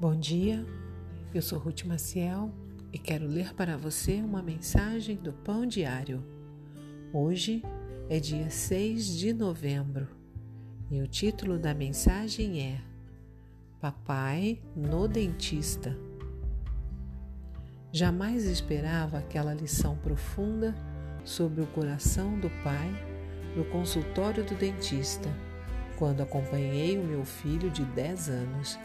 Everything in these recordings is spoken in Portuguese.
Bom dia, eu sou Ruth Maciel e quero ler para você uma mensagem do Pão Diário. Hoje é dia 6 de novembro e o título da mensagem é Papai no Dentista. Jamais esperava aquela lição profunda sobre o coração do pai no consultório do dentista, quando acompanhei o meu filho de 10 anos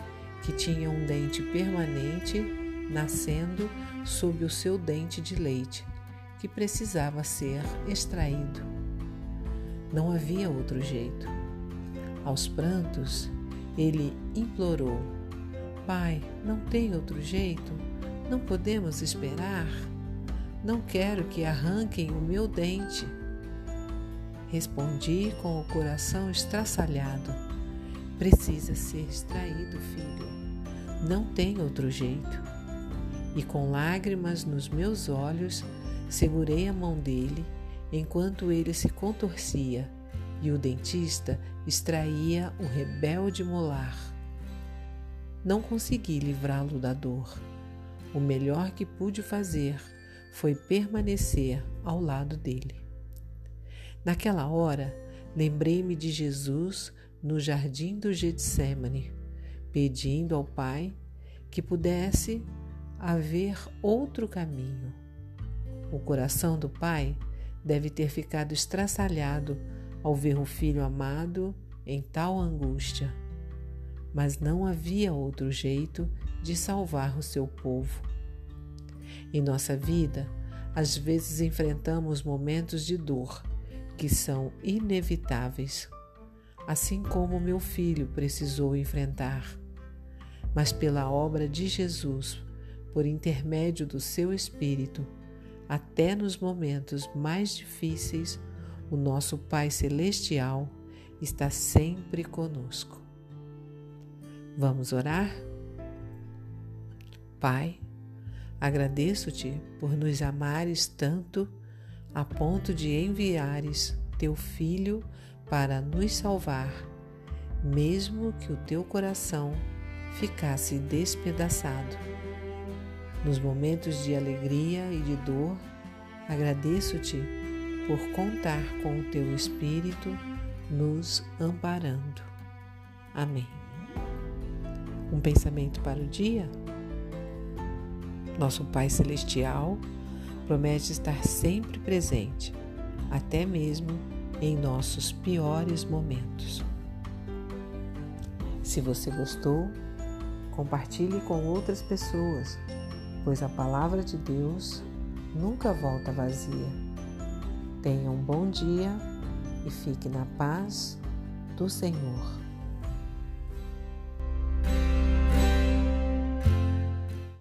que tinha um dente permanente nascendo sob o seu dente de leite, que precisava ser extraído. Não havia outro jeito. Aos prantos, ele implorou: Pai, não tem outro jeito? Não podemos esperar? Não quero que arranquem o meu dente. Respondi com o coração estraçalhado: Precisa ser extraído, filho. Não tem outro jeito. E com lágrimas nos meus olhos, segurei a mão dele enquanto ele se contorcia e o dentista extraía o rebelde molar. Não consegui livrá-lo da dor. O melhor que pude fazer foi permanecer ao lado dele. Naquela hora, lembrei-me de Jesus no jardim do Getsemane pedindo ao Pai que pudesse haver outro caminho. O coração do pai deve ter ficado estraçalhado ao ver o filho amado em tal angústia. Mas não havia outro jeito de salvar o seu povo. Em nossa vida, às vezes enfrentamos momentos de dor que são inevitáveis, assim como meu filho precisou enfrentar mas pela obra de Jesus, por intermédio do seu Espírito, até nos momentos mais difíceis, o nosso Pai Celestial está sempre conosco. Vamos orar? Pai, agradeço-te por nos amares tanto a ponto de enviares teu Filho para nos salvar, mesmo que o teu coração ficasse despedaçado. Nos momentos de alegria e de dor, agradeço-te por contar com o teu Espírito nos amparando. Amém. Um pensamento para o dia? Nosso Pai Celestial promete estar sempre presente, até mesmo em nossos piores momentos. Se você gostou, Compartilhe com outras pessoas, pois a palavra de Deus nunca volta vazia. Tenha um bom dia e fique na paz do Senhor.